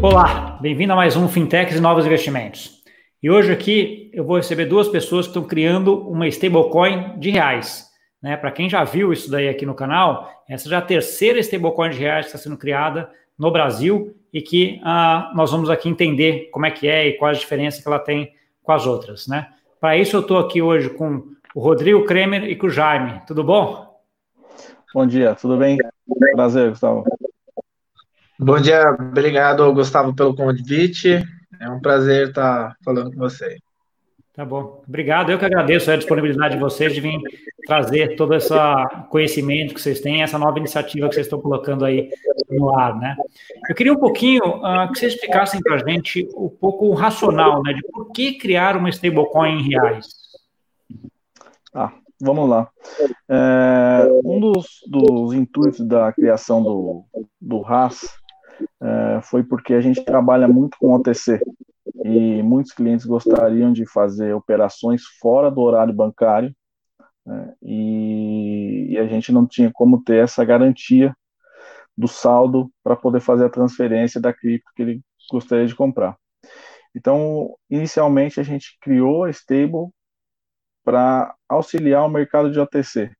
Olá, bem-vindo a mais um Fintechs e Novos Investimentos. E hoje aqui eu vou receber duas pessoas que estão criando uma stablecoin de reais. Né? Para quem já viu isso daí aqui no canal, essa já é a terceira stablecoin de reais que está sendo criada no Brasil e que ah, nós vamos aqui entender como é que é e qual a diferença que ela tem com as outras. Né? Para isso eu estou aqui hoje com o Rodrigo Kremer e com o Jaime. Tudo bom? Bom dia, tudo bem? Prazer, Gustavo. Bom dia, obrigado, Gustavo, pelo convite. É um prazer estar falando com você. Tá bom, obrigado. Eu que agradeço a disponibilidade de vocês de vir trazer todo esse conhecimento que vocês têm, essa nova iniciativa que vocês estão colocando aí no ar, né? Eu queria um pouquinho uh, que vocês explicassem para a gente um pouco o racional, né, de por que criar uma stablecoin em reais. Ah, vamos lá. É, um dos, dos intuitos da criação do, do RAS é, foi porque a gente trabalha muito com OTC e muitos clientes gostariam de fazer operações fora do horário bancário né, e, e a gente não tinha como ter essa garantia do saldo para poder fazer a transferência da cripto que ele gostaria de comprar. Então, inicialmente a gente criou a stable para auxiliar o mercado de OTC,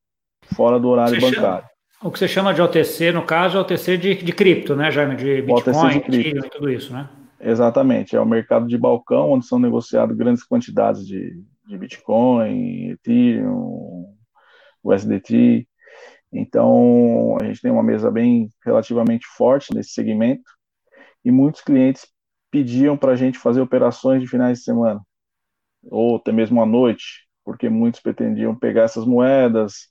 fora do horário você bancário. Chama, o que você chama de OTC, no caso, é OTC de, de cripto, né, Jaime? De Bitcoin, de Ethereum e tudo isso, né? Exatamente, é o mercado de balcão, onde são negociadas grandes quantidades de, de Bitcoin, Ethereum, USDT. Então, a gente tem uma mesa bem relativamente forte nesse segmento e muitos clientes pediam para a gente fazer operações de finais de semana ou até mesmo à noite, porque muitos pretendiam pegar essas moedas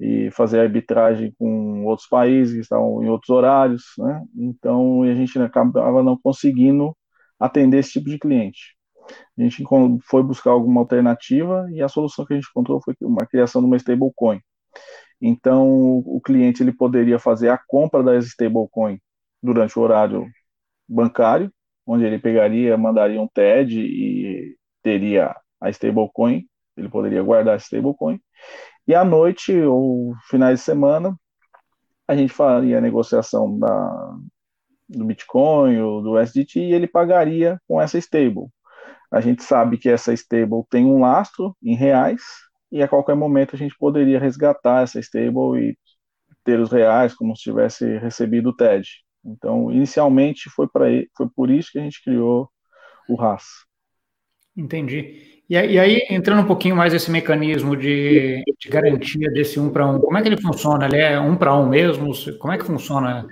e fazer arbitragem com outros países que estavam em outros horários, né? Então a gente acabava não conseguindo atender esse tipo de cliente. A gente foi buscar alguma alternativa e a solução que a gente encontrou foi uma criação de uma stablecoin. Então o cliente ele poderia fazer a compra da stablecoin durante o horário bancário, onde ele pegaria, mandaria um TED e teria a stablecoin ele poderia guardar esse stablecoin. E à noite ou finais de semana, a gente faria a negociação da, do Bitcoin ou do USDT e ele pagaria com essa stable. A gente sabe que essa stable tem um lastro em reais e a qualquer momento a gente poderia resgatar essa stable e ter os reais como se tivesse recebido o TED. Então, inicialmente foi para foi por isso que a gente criou o RAS. Entendi. E, aí, entrando um pouquinho mais nesse mecanismo de, de garantia desse um para um, como é que ele funciona? Ele é um para um mesmo? Como é que funciona?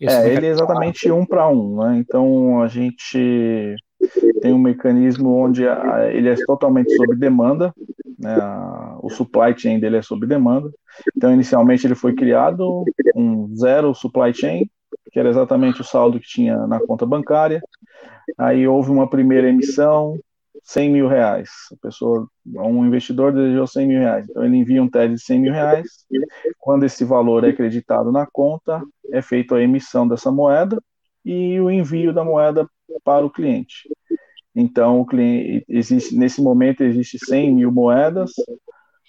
é, ele é exatamente um para um, né? Então a gente tem um mecanismo onde a, ele é totalmente sob demanda, né? o supply chain dele é sob demanda. Então inicialmente ele foi criado um zero supply chain, que era exatamente o saldo que tinha na conta bancária. Aí houve uma primeira emissão, 100 mil reais. A pessoa, um investidor desejou 100 mil reais. Então ele envia um TED de 100 mil reais. Quando esse valor é acreditado na conta, é feita a emissão dessa moeda e o envio da moeda para o cliente. Então o cliente existe nesse momento existe 100 mil moedas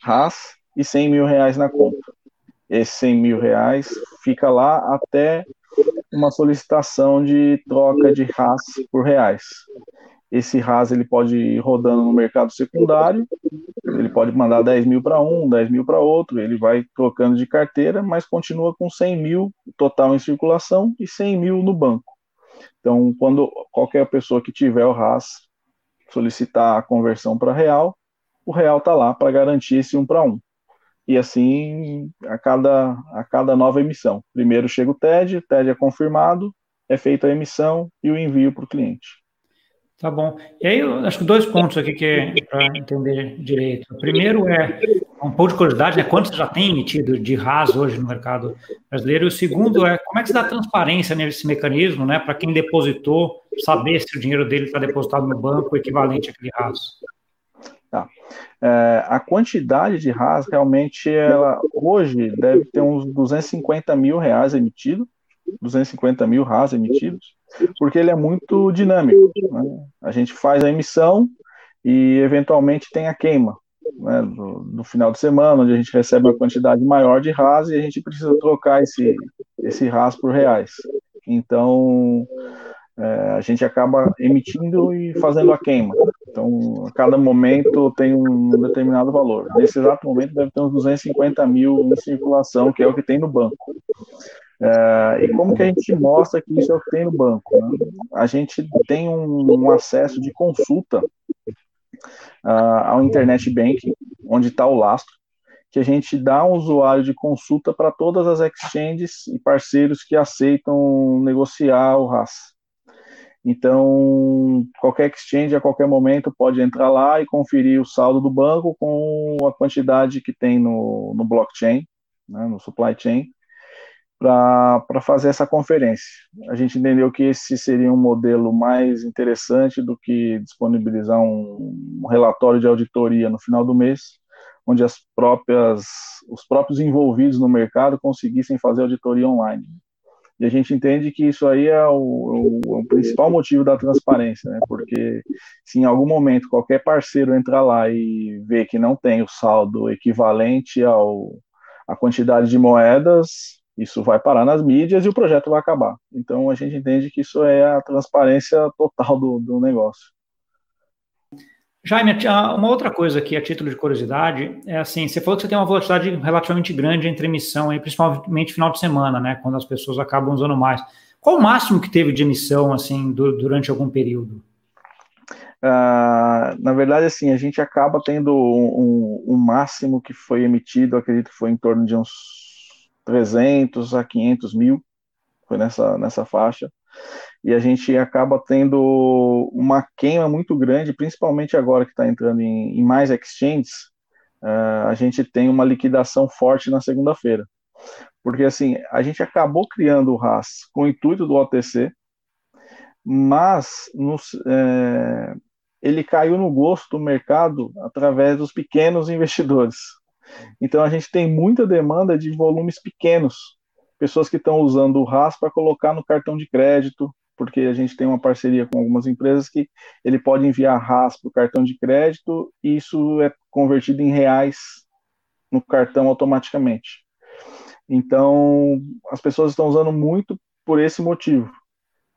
RAS e 100 mil reais na conta. Esses 100 mil reais fica lá até uma solicitação de troca de RAS por reais. Esse RAS ele pode ir rodando no mercado secundário, ele pode mandar 10 mil para um, 10 mil para outro, ele vai trocando de carteira, mas continua com 100 mil total em circulação e 100 mil no banco. Então, quando qualquer pessoa que tiver o RAS solicitar a conversão para real, o real está lá para garantir esse um para um. E assim a cada, a cada nova emissão. Primeiro chega o TED, o TED é confirmado, é feita a emissão e o envio para o cliente. Tá bom. E aí, eu acho que dois pontos aqui que é para entender direito. O primeiro é um pouco de curiosidade, né? Quanto você já tem emitido de RAS hoje no mercado brasileiro? E o segundo é como é que se dá transparência nesse mecanismo, né? Para quem depositou, saber se o dinheiro dele está depositado no banco equivalente àquele RAS. Tá. É, a quantidade de RAS realmente ela hoje deve ter uns 250 mil reais emitido, 250 mil RAS emitidos porque ele é muito dinâmico. Né? A gente faz a emissão e eventualmente tem a queima né, no, no, final de semana, onde a gente recebe uma quantidade maior de RAS e a gente precisa trocar esse, esse RAS por reais. Então, é, a gente acaba emitindo e fazendo a queima. Então, a cada momento tem um determinado valor. Nesse exato momento deve ter uns 250 mil em circulação, que é o que tem no banco. É, e como que a gente mostra que isso é o que tem no banco? Né? A gente tem um, um acesso de consulta uh, ao Internet Banking, onde está o lastro, que a gente dá um usuário de consulta para todas as exchanges e parceiros que aceitam negociar o RAS. Então, qualquer exchange a qualquer momento pode entrar lá e conferir o saldo do banco com a quantidade que tem no, no blockchain, né, no supply chain, para fazer essa conferência. A gente entendeu que esse seria um modelo mais interessante do que disponibilizar um, um relatório de auditoria no final do mês, onde as próprias, os próprios envolvidos no mercado conseguissem fazer auditoria online. E a gente entende que isso aí é o, o, o, principal motivo da transparência, né? Porque se em algum momento qualquer parceiro entrar lá e ver que não tem o saldo equivalente ao a quantidade de moedas, isso vai parar nas mídias e o projeto vai acabar. Então a gente entende que isso é a transparência total do, do negócio. Jaime, uma outra coisa aqui, a título de curiosidade, é assim, você falou que você tem uma velocidade relativamente grande entre emissão, aí, principalmente final de semana, né, quando as pessoas acabam usando mais. Qual o máximo que teve de emissão, assim, durante algum período? Uh, na verdade, assim, a gente acaba tendo um, um, um, máximo que foi emitido, acredito que foi em torno de uns 300 a 500 mil, foi nessa, nessa faixa e a gente acaba tendo uma queima muito grande, principalmente agora que está entrando em, em, mais exchanges, uh, a gente tem uma liquidação forte na segunda-feira. Porque assim, a gente acabou criando o RAS com o intuito do OTC, mas nos, é, ele caiu no gosto do mercado através dos pequenos investidores. Então a gente tem muita demanda de volumes pequenos, pessoas que estão usando o RAS para colocar no cartão de crédito, porque a gente tem uma parceria com algumas empresas que ele pode enviar RAS para o cartão de crédito e isso é convertido em reais no cartão automaticamente. Então, as pessoas estão usando muito por esse motivo.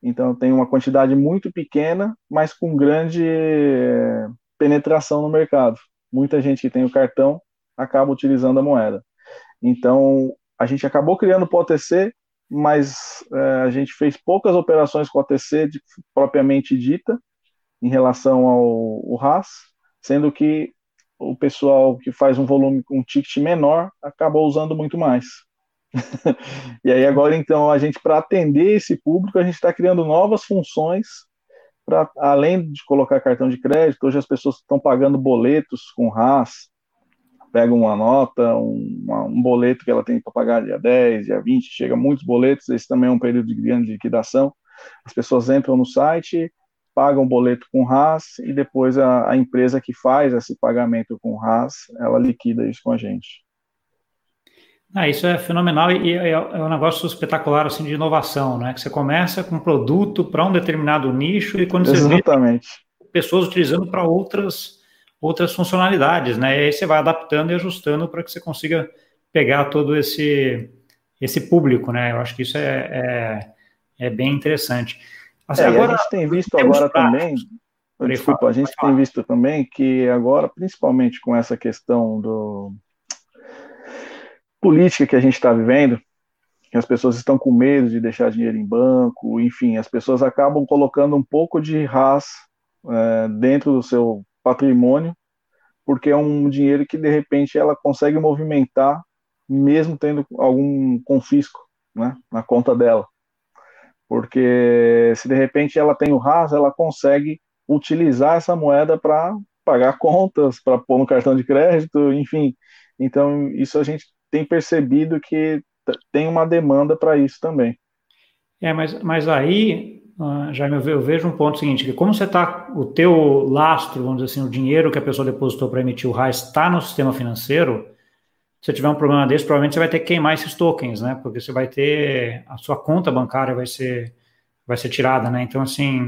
Então, tem uma quantidade muito pequena, mas com grande eh, penetração no mercado. Muita gente que tem o cartão acaba utilizando a moeda. Então, a gente acabou criando o OTC mas é, a gente fez poucas operações com a TC de, propriamente dita em relação ao, ao RAS, sendo que o pessoal que faz um volume com um ticket menor acabou usando muito mais. e aí agora então a gente para atender esse público a gente está criando novas funções para além de colocar cartão de crédito hoje as pessoas estão pagando boletos com RAS pega uma nota, um, um boleto que ela tem para pagar dia 10, dia 20, chega muitos boletos, esse também é um período de grande liquidação. As pessoas entram no site, pagam o boleto com RAS e depois a, a empresa que faz esse pagamento com RAS, ela liquida isso com a gente. Ah, isso é fenomenal e é, é, um negócio espetacular assim de inovação, né? Que você começa com um produto para um determinado nicho e quando Exatamente. você vê pessoas utilizando para outras outras funcionalidades, né? E aí você vai adaptando e ajustando para que você consiga pegar todo esse esse público, né? Eu acho que isso é, é, é bem interessante. Assim, é, agora, a gente tem visto agora também, desculpa, a gente tem visto também que agora, principalmente com essa questão do política que a gente está vivendo, que as pessoas estão com medo de deixar dinheiro em banco, enfim, as pessoas acabam colocando um pouco de RAS é, dentro do seu patrimônio, porque é um dinheiro que de repente ela consegue movimentar, mesmo tendo algum confisco né, na conta dela. Porque se de repente ela tem o RAS, ela consegue utilizar essa moeda para pagar contas, para pôr no cartão de crédito, enfim. Então, isso a gente tem percebido que tem uma demanda para isso também. É, mas, mas aí Uh, Jaime, eu vejo um ponto seguinte, que como você está, o teu lastro, vamos dizer assim, o dinheiro que a pessoa depositou para emitir o RAI está no sistema financeiro, se tiver um problema desse, provavelmente você vai ter que queimar esses tokens, né? Porque você vai ter, a sua conta bancária vai ser, vai ser tirada, né? Então, assim,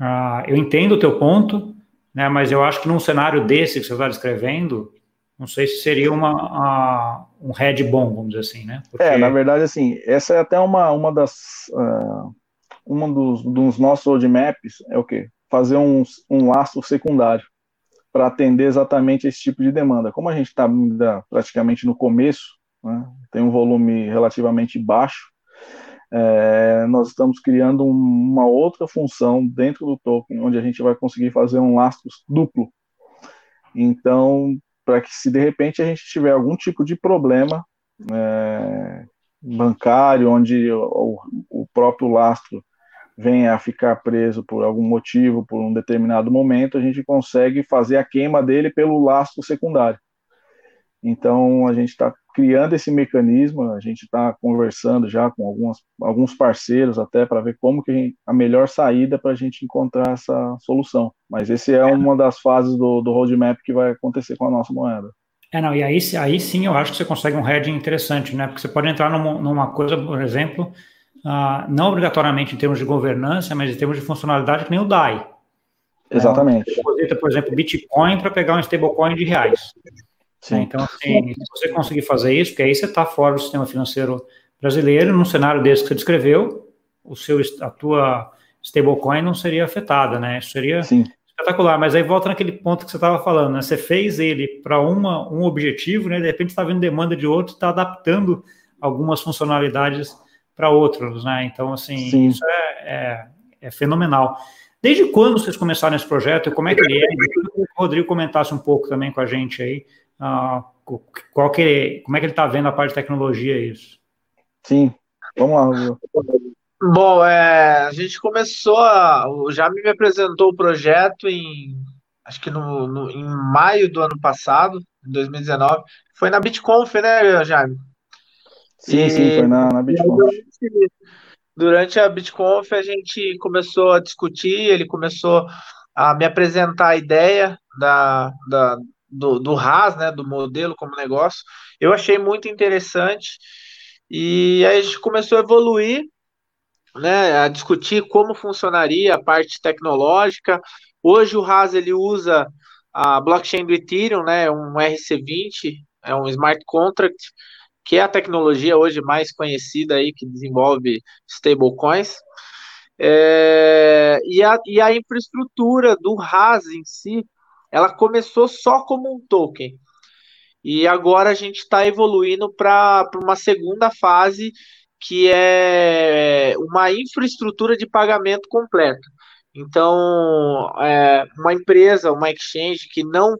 uh, eu entendo o teu ponto, né? Mas eu acho que num cenário desse que você está descrevendo, não sei se seria uma, uh, um head bom, vamos dizer assim, né? Porque... É, na verdade, assim, essa é até uma, uma das... Uh um dos, dos nossos roadmaps é o quê? Fazer um, um lastro secundário para atender exatamente esse tipo de demanda. Como a gente está praticamente no começo, né, tem um volume relativamente baixo, é, nós estamos criando uma outra função dentro do token, onde a gente vai conseguir fazer um lastro duplo. Então, para que se de repente a gente tiver algum tipo de problema é, bancário, onde o, o próprio lastro venha a ficar preso por algum motivo, por um determinado momento, a gente consegue fazer a queima dele pelo lastro secundário. Então, a gente está criando esse mecanismo, a gente está conversando já com algumas, alguns parceiros até para ver como que a, gente, a melhor saída para a gente encontrar essa solução. Mas esse é uma das fases do, do roadmap que vai acontecer com a nossa moeda. É, não, e aí, aí sim eu acho que você consegue um hedging interessante, né? Porque você pode entrar numa, numa coisa, por exemplo, uh, não obrigatoriamente em termos de governança, mas em termos de funcionalidade, que nem o DAI. Exatamente. Você deposita, por exemplo, Bitcoin para pegar um stablecoin de reais. Sim. Então, assim, se você conseguir fazer isso, porque aí você está fora do sistema financeiro brasileiro, num cenário desse que você descreveu, o seu, a tua stablecoin não seria afetada, né? Isso seria Sim. espetacular. Mas aí volta naquele ponto que você estava falando, né? Você fez ele para um objetivo, né? De repente está vendo demanda de outro, está adaptando algumas funcionalidades para outros, né? Então, assim, Sim. isso é, é, é, fenomenal. Desde quando vocês começaram esse projeto e como é que ele é? Eu o Rodrigo comentasse um pouco também com a gente aí, uh, qual que, como é que ele está vendo a parte de tecnologia isso? Sim, vamos lá, Rodrigo. Bom, é, a gente começou, a, o Jami me apresentou o projeto em, acho que no, no, em maio do ano passado, em 2019, foi na BitConf, né, Jami? Sim, e, sim, foi na, na BitConf. Durante a BitConf a gente começou a discutir, ele começou a me apresentar a ideia da, da, do, do RAS, né, do modelo como negócio. Eu achei muito interessante e aí a gente começou a evoluir, né, a discutir como funcionaria a parte tecnológica. Hoje o RAS ele usa a blockchain do Ethereum, né, um RC20, é um smart contract que é a tecnologia hoje mais conhecida aí que desenvolve stablecoins. É, e, a, e a infraestrutura do RAS em si, ela começou só como um token. E agora a gente está evoluindo para uma segunda fase, que é uma infraestrutura de pagamento completa. Então, é, uma empresa, uma exchange que não,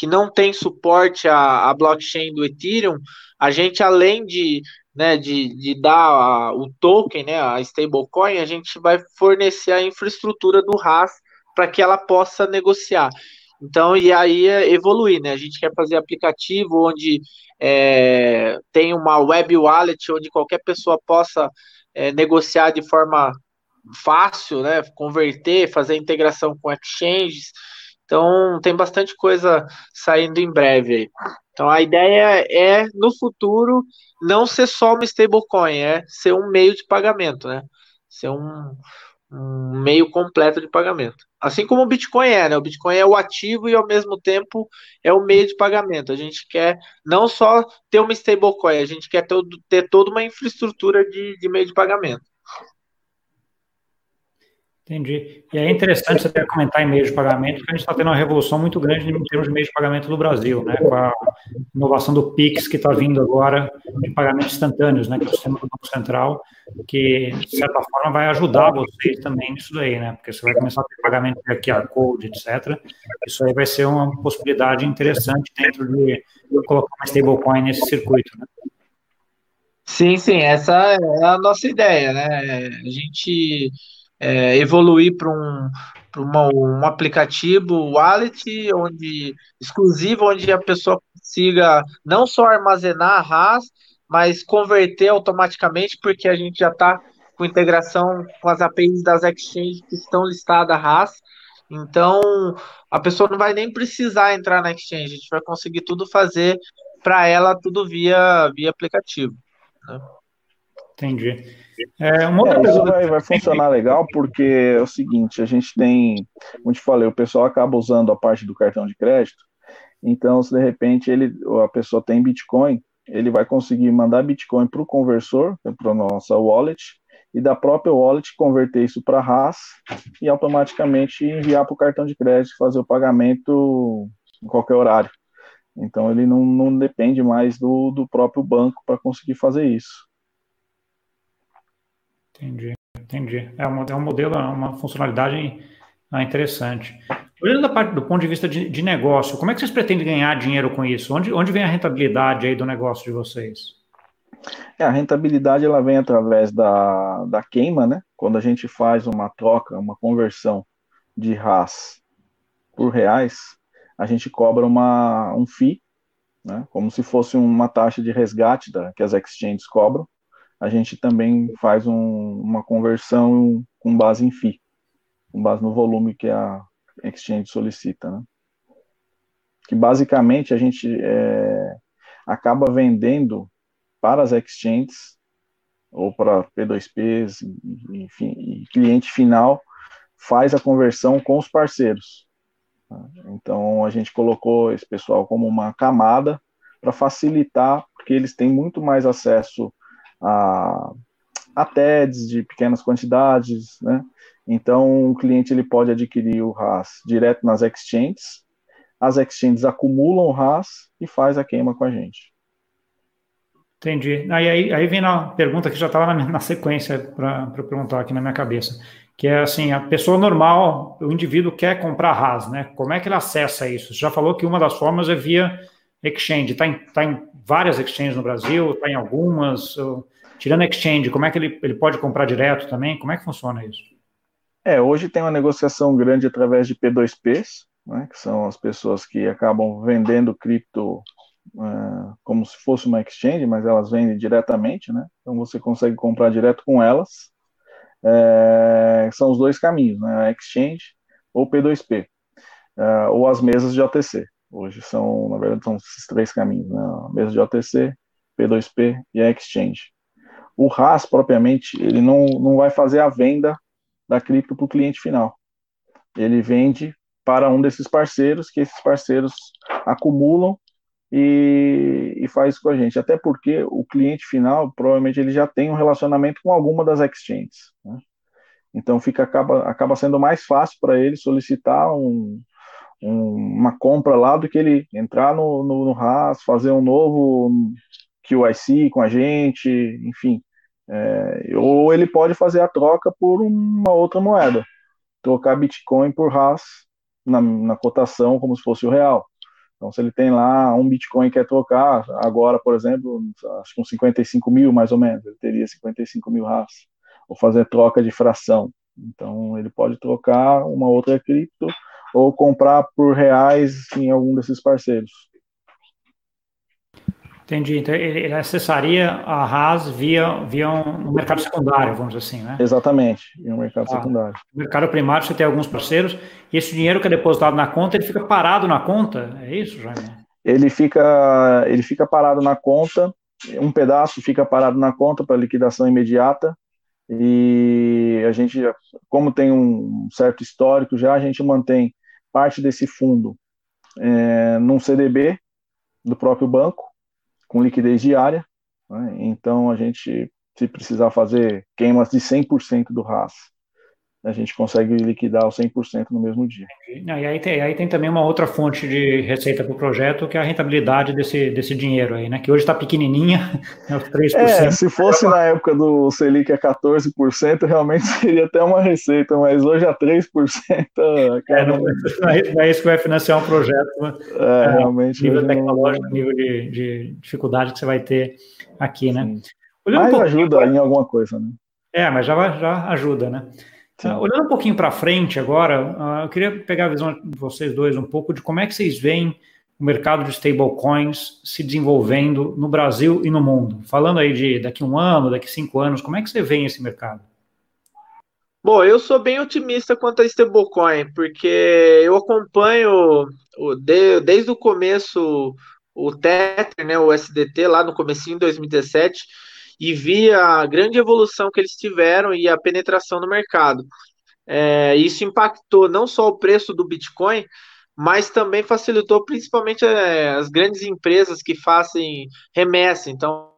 que não tem suporte à, à blockchain do Ethereum, a gente, além de, né, de, de dar a, o token, né, a stablecoin, a gente vai fornecer a infraestrutura do RAS para que ela possa negociar. Então, e aí é evoluir, né? A gente quer fazer aplicativo onde é, tem uma web wallet, onde qualquer pessoa possa é, negociar de forma fácil, né? Converter, fazer integração com exchanges. Então, tem bastante coisa saindo em breve aí. Então a ideia é, no futuro, não ser só uma stablecoin, é ser um meio de pagamento, né? Ser um, um meio completo de pagamento. Assim como o Bitcoin é, né? O Bitcoin é o ativo e ao mesmo tempo é o meio de pagamento. A gente quer não só ter uma stablecoin, a gente quer ter, ter toda uma infraestrutura de, de meio de pagamento. Entendi. E é interessante você ter comentar em meios de pagamento, porque a gente está tendo uma revolução muito grande em termos de meios de pagamento no Brasil, né? Com a inovação do Pix que está vindo agora de pagamentos instantâneos, né? Que é o sistema do Banco Central, que de certa forma vai ajudar vocês também nisso daí, né? Porque você vai começar a ter pagamento de QR Code, etc. Isso aí vai ser uma possibilidade interessante dentro de colocar uma stablecoin nesse circuito, né? Sim, sim, essa é a nossa ideia, né? A gente é, evoluir para um, um aplicativo wallet onde exclusivo onde a pessoa consiga não só armazenar a RAS, mas converter automaticamente, porque a gente já está com integração com as APIs das exchanges que estão listadas a RAS. Então, a pessoa não vai nem precisar entrar na exchange, a gente vai conseguir tudo fazer para ela, tudo via, via aplicativo. Né? Entendi. É, uma outra é, isso vai, vai funcionar legal porque é o seguinte, a gente tem, como te falei, o pessoal acaba usando a parte do cartão de crédito, então se de repente ele, a pessoa tem Bitcoin, ele vai conseguir mandar Bitcoin para o conversor, para a nossa wallet, e da própria wallet converter isso para RAS e automaticamente enviar para o cartão de crédito, fazer o pagamento em qualquer horário. Então ele não, não depende mais do, do próprio banco para conseguir fazer isso. Entendi, entendi. É um, é um modelo, é uma funcionalidade ah, interessante. Olhando da parte do ponto de vista de, de, negócio, como é que vocês pretendem ganhar dinheiro com isso? Onde, onde vem a rentabilidade aí do negócio de vocês? É, a rentabilidade ela vem através da, da queima, né? Quando a gente faz uma troca, uma conversão de RAS por reais, a gente cobra uma, um FII, né? como se fosse uma taxa de resgate da, que as exchanges cobram. A gente também faz um, uma conversão com base em FII, com base no volume que a exchange solicita. Né? Que basicamente a gente é, acaba vendendo para as exchanges ou para P2Ps, enfim, e cliente final faz a conversão com os parceiros. Então a gente colocou esse pessoal como uma camada para facilitar, porque eles têm muito mais acesso a, a TEDs de pequenas quantidades, né? Então o cliente ele pode adquirir o RAS direto nas exchanges, as exchanges acumulam o RAS e faz a queima com a gente. Entendi. Aí, aí, aí vem a pergunta que já estava na, na, sequência para perguntar aqui na minha cabeça, que é assim, a pessoa normal, o indivíduo quer comprar RAS, né? Como é que ele acessa isso? Você já falou que uma das formas é via exchange. Está em, tá em várias exchanges no Brasil, está em algumas. Tirando exchange, como é que ele, ele pode comprar direto também? Como é que funciona isso? É, hoje tem uma negociação grande através de P2Ps, né, que são as pessoas que acabam vendendo cripto é, como se fosse uma exchange, mas elas vendem diretamente, né? Então você consegue comprar direto com elas. É, são os dois caminhos, né? Exchange ou P2P, é, ou as mesas de OTC. Hoje são, na verdade, são esses três caminhos, né? A mesa de OTC, P2P e a exchange. O RAS, propriamente, ele não, não vai fazer a venda da cripto para o cliente final. Ele vende para um desses parceiros, que esses parceiros acumulam e, e, faz com a gente. Até porque o cliente final, provavelmente, ele já tem um relacionamento com alguma das exchanges. Né? Então, fica, acaba, acaba sendo mais fácil para ele solicitar um, um, uma compra lá do que ele entrar no, no, no RAS, fazer um novo QIC com a gente, enfim. É, ou ele pode fazer a troca por uma outra moeda, trocar Bitcoin por RAS na, na cotação como se fosse o real. Então, se ele tem lá um Bitcoin e quer trocar, agora, por exemplo, acho que uns 55 mil mais ou menos, ele teria 55 mil RAS, ou fazer troca de fração. Então, ele pode trocar uma outra cripto ou comprar por reais em algum desses parceiros. Entendi. Então, ele acessaria a RAS via, via um mercado secundário, vamos dizer assim, né? Exatamente, via um mercado ah, secundário. No mercado primário você tem alguns parceiros, e esse dinheiro que é depositado na conta, ele fica parado na conta? É isso, Jaime? Ele fica, ele fica parado na conta, um pedaço fica parado na conta para liquidação imediata, e a gente, como tem um certo histórico já, a gente mantém parte desse fundo é, num CDB do próprio banco, com liquidez diária. Né? Então, a gente, se precisar fazer queimas de 100% do RAS, a gente consegue liquidar o 100% no mesmo dia. E aí tem, aí tem também uma outra fonte de receita para o projeto, que é a rentabilidade desse, desse dinheiro aí, né? Que hoje está pequenininha, é os 3%. É, se fosse na época do Selic a 14%, realmente seria até uma receita, mas hoje a 3%... É, não, não, é isso que vai financiar um projeto, né? É, é realmente... Nível tecnológico, não... nível de, de, dificuldade que você vai ter aqui, né? Mas um ajuda em alguma coisa, né? É, mas já, já ajuda, né? Uh, olhando um pouquinho para frente agora, uh, eu queria pegar a visão de vocês dois um pouco de como é que vocês veem o mercado de stablecoins se desenvolvendo no Brasil e no mundo. Falando aí de daqui um ano, daqui cinco anos, como é que você vê esse mercado? Bom, eu sou bem otimista quanto a stablecoin, porque eu acompanho o, de, desde o começo o Tether, né, o SDT, lá no comecinho de 2017, e vi a grande evolução que eles tiveram e a penetração no mercado. É, isso impactou não só o preço do Bitcoin, mas também facilitou principalmente é, as grandes empresas que fazem remessa. Então,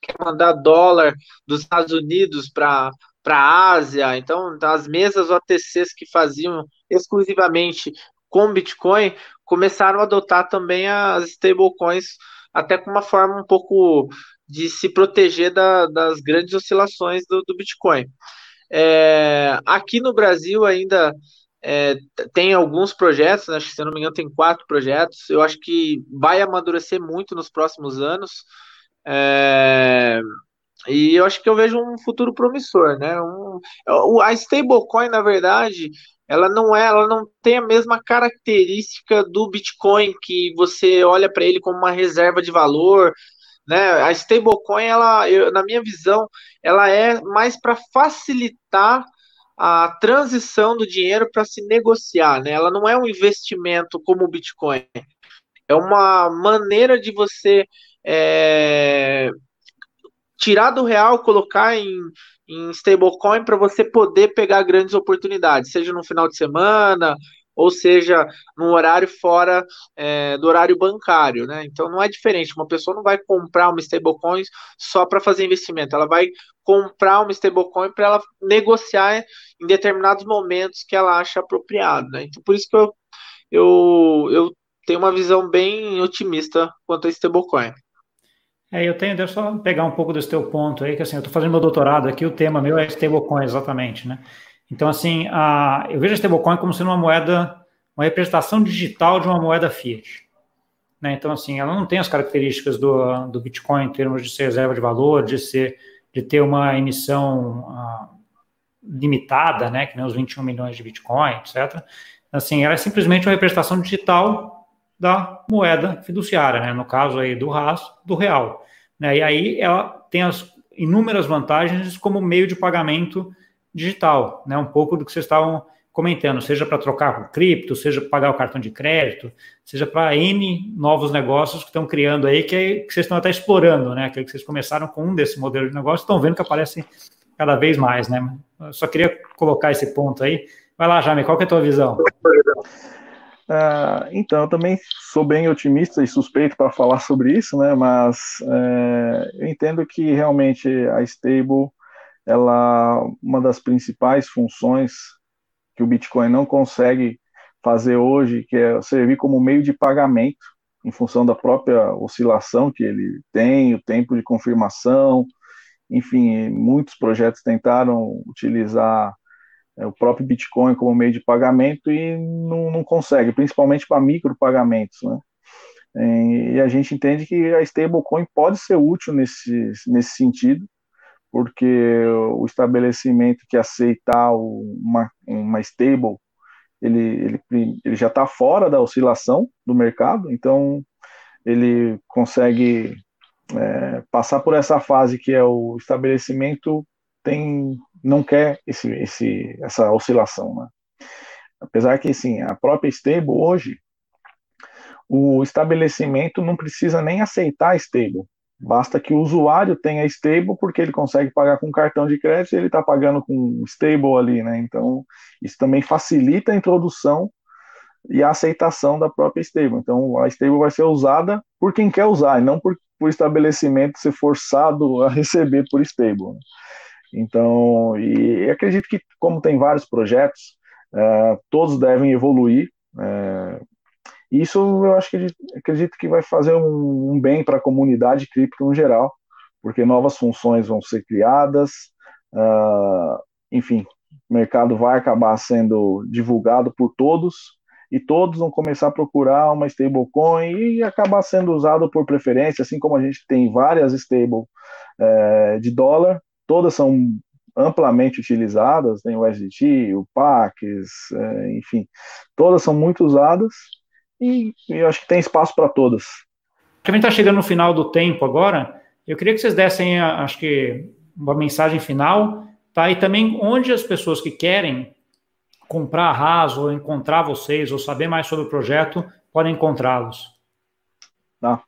quer mandar dólar dos Estados Unidos para para a Ásia. Então, as mesas OTCs que faziam exclusivamente com Bitcoin começaram a adotar também as stablecoins, até com uma forma um pouco de se proteger da, das grandes oscilações do, do Bitcoin. É, aqui no Brasil ainda é, tem alguns projetos, acho que se eu não me engano tem quatro projetos. Eu acho que vai amadurecer muito nos próximos anos. É, e eu acho que eu vejo um futuro promissor, né? Um, a stablecoin, na verdade, ela não é, ela não tem a mesma característica do Bitcoin que você olha para ele como uma reserva de valor, né? A stablecoin, ela, eu, na minha visão, ela é mais para facilitar a transição do dinheiro para se negociar, né? Ela não é um investimento como o Bitcoin, é uma maneira de você é, tirar do real, colocar em, em stablecoin para você poder pegar grandes oportunidades, seja no final de semana, ou seja, num horário fora é, do horário bancário, né? Então não é diferente. Uma pessoa não vai comprar uma stablecoin só para fazer investimento, ela vai comprar uma stablecoin para ela negociar em determinados momentos que ela acha apropriado, né? Então por isso que eu, eu, eu tenho uma visão bem otimista quanto a stablecoin. É, eu tenho, deixa eu só pegar um pouco desse teu ponto aí, que assim, eu estou fazendo meu doutorado aqui, o tema meu é stablecoin, exatamente, né? Então, assim, a, eu vejo a stablecoin como sendo uma moeda, uma representação digital de uma moeda fiat. Né? Então, assim, ela não tem as características do, do Bitcoin em termos de ser reserva de valor, de ser, de ter uma emissão uh, limitada, né, que nem os 21 milhões de Bitcoin, etc. Assim, ela é simplesmente uma representação digital da moeda fiduciária, né? no caso aí do RAS, do real. Né? E aí ela tem as inúmeras vantagens como meio de pagamento digital, né? Um pouco do que vocês estavam comentando, seja para trocar com cripto, seja para pagar o cartão de crédito, seja para N novos negócios que estão criando aí, que, é, que vocês estão até explorando, né? Que vocês começaram com um desse modelo de negócio, estão vendo que aparece cada vez mais, né? Eu só queria colocar esse ponto aí. Vai lá, Jaime, qual que é a tua visão? Uh, então, eu também sou bem otimista e suspeito para falar sobre isso, né? Mas é, eu entendo que realmente a Stable ela uma das principais funções que o Bitcoin não consegue fazer hoje, que é servir como meio de pagamento em função da própria oscilação que ele tem, o tempo de confirmação, enfim, muitos projetos tentaram utilizar é, o próprio Bitcoin como meio de pagamento e não, não consegue, principalmente para micropagamentos, né? E a gente entende que a stablecoin pode ser útil nesse, nesse sentido, porque o estabelecimento que aceitar uma, uma stable, ele, ele, ele já está fora da oscilação do mercado, então ele consegue é, passar por essa fase que é o estabelecimento tem não quer esse, esse, essa oscilação, né? Apesar que, sim, a própria stable hoje, o estabelecimento não precisa nem aceitar a stable. Basta que o usuário tenha stable, porque ele consegue pagar com cartão de crédito e ele está pagando com stable ali, né? Então, isso também facilita a introdução e a aceitação da própria stable. Então, a stable vai ser usada por quem quer usar, e não por, por estabelecimento ser forçado a receber por stable. Né? Então, e acredito que, como tem vários projetos, uh, todos devem evoluir. Uh, isso eu acho que acredito que vai fazer um, um bem para a comunidade cripto no geral, porque novas funções vão ser criadas, uh, enfim, o mercado vai acabar sendo divulgado por todos e todos vão começar a procurar uma stablecoin e acabar sendo usado por preferência, assim como a gente tem várias stable uh, de dólar, todas são amplamente utilizadas, tem o SDT, o PAX, uh, enfim, todas são muito usadas e, eu acho que tem espaço para todas. A gente está chegando no final do tempo agora. Eu queria que vocês dessem, acho que, uma mensagem final, tá? E também onde as pessoas que querem comprar a RAS ou encontrar vocês ou saber mais sobre o projeto podem encontrá-los. Tá.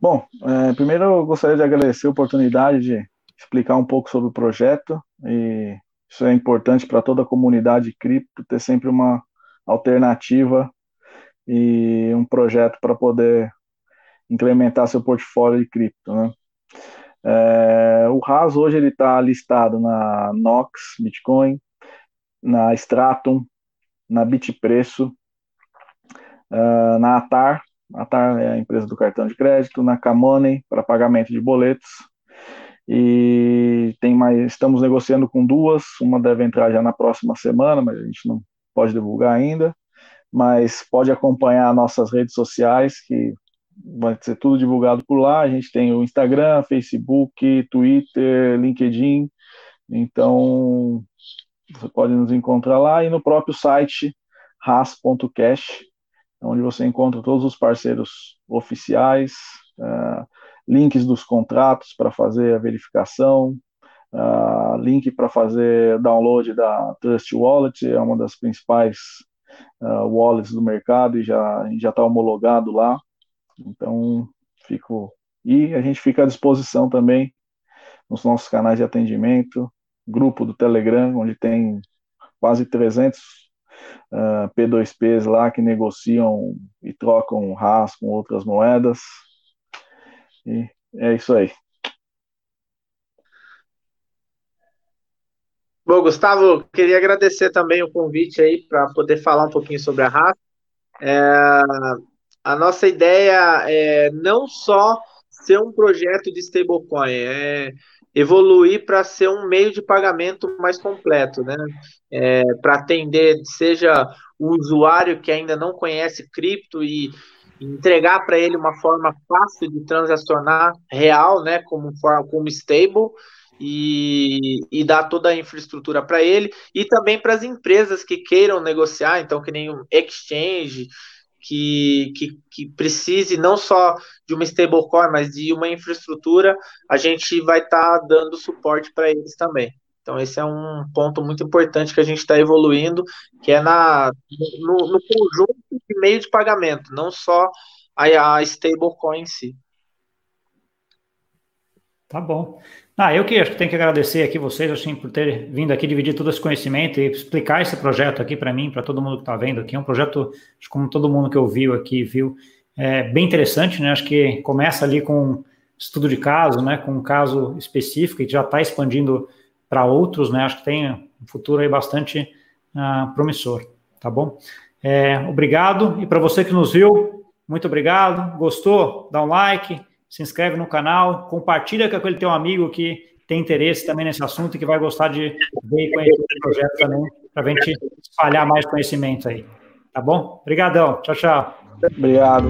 Bom, é, primeiro eu gostaria de agradecer a oportunidade de explicar um pouco sobre o projeto e isso é importante para toda a comunidade cripto ter sempre uma alternativa e um projeto para poder implementar seu portfólio de cripto, né? É, o RAS hoje ele está listado na Nox Bitcoin, na Stratum, na Bitpreço, uh, na Atar, Atar é a empresa do cartão de crédito, na Camoney para pagamento de boletos. E tem mais, estamos negociando com duas, uma deve entrar já na próxima semana, mas a gente não pode divulgar ainda. Mas pode acompanhar nossas redes sociais, que vai ser tudo divulgado por lá. A gente tem o Instagram, Facebook, Twitter, LinkedIn. Então, você pode nos encontrar lá e no próprio site ras.cash, onde você encontra todos os parceiros oficiais, uh, links dos contratos para fazer a verificação, uh, link para fazer download da Trust Wallet, é uma das principais uh, wallets do mercado e já já está homologado lá. Então, fico. E a gente fica à disposição também nos nossos canais de atendimento, grupo do Telegram, onde tem quase 300 uh, P2Ps lá que negociam e trocam RAS com outras moedas. E é isso aí. Bom, Gustavo, queria agradecer também o convite aí para poder falar um pouquinho sobre a RAS. É, a nossa ideia é não só ser um projeto de stablecoin, é evoluir para ser um meio de pagamento mais completo, né? É, para atender, seja o usuário que ainda não conhece cripto e entregar para ele uma forma fácil de transacionar real, né? Como, como stable. E, e, dar toda a infraestrutura para ele e também para as empresas que queiram negociar, então que nem um exchange, que, que, que precise não só de uma stablecoin, mas de uma infraestrutura, a gente vai estar tá dando suporte para eles também. Então, esse é um ponto muito importante que a gente está evoluindo, que é na, no, no, conjunto de meio de pagamento, não só a, a stablecoin em si. Tá bom. Ah, eu que acho que tenho que agradecer aqui vocês, assim, por ter vindo aqui dividir todo esse conhecimento e explicar esse projeto aqui para mim, para todo mundo que está vendo aqui. É um projeto, como todo mundo que ouviu aqui viu, é bem interessante, né? Acho que começa ali com estudo de caso, né? Com um caso específico e já está expandindo para outros, né? Acho que tem um futuro aí bastante uh, promissor, tá bom? É, obrigado. E para você que nos viu, muito obrigado. Gostou? Dá um like se inscreve no canal, compartilha com aquele teu amigo que tem interesse também nesse assunto e que vai gostar de ver e conhecer o projeto também, para a gente espalhar mais conhecimento aí. Tá bom? Obrigadão. Tchau, tchau. Obrigado.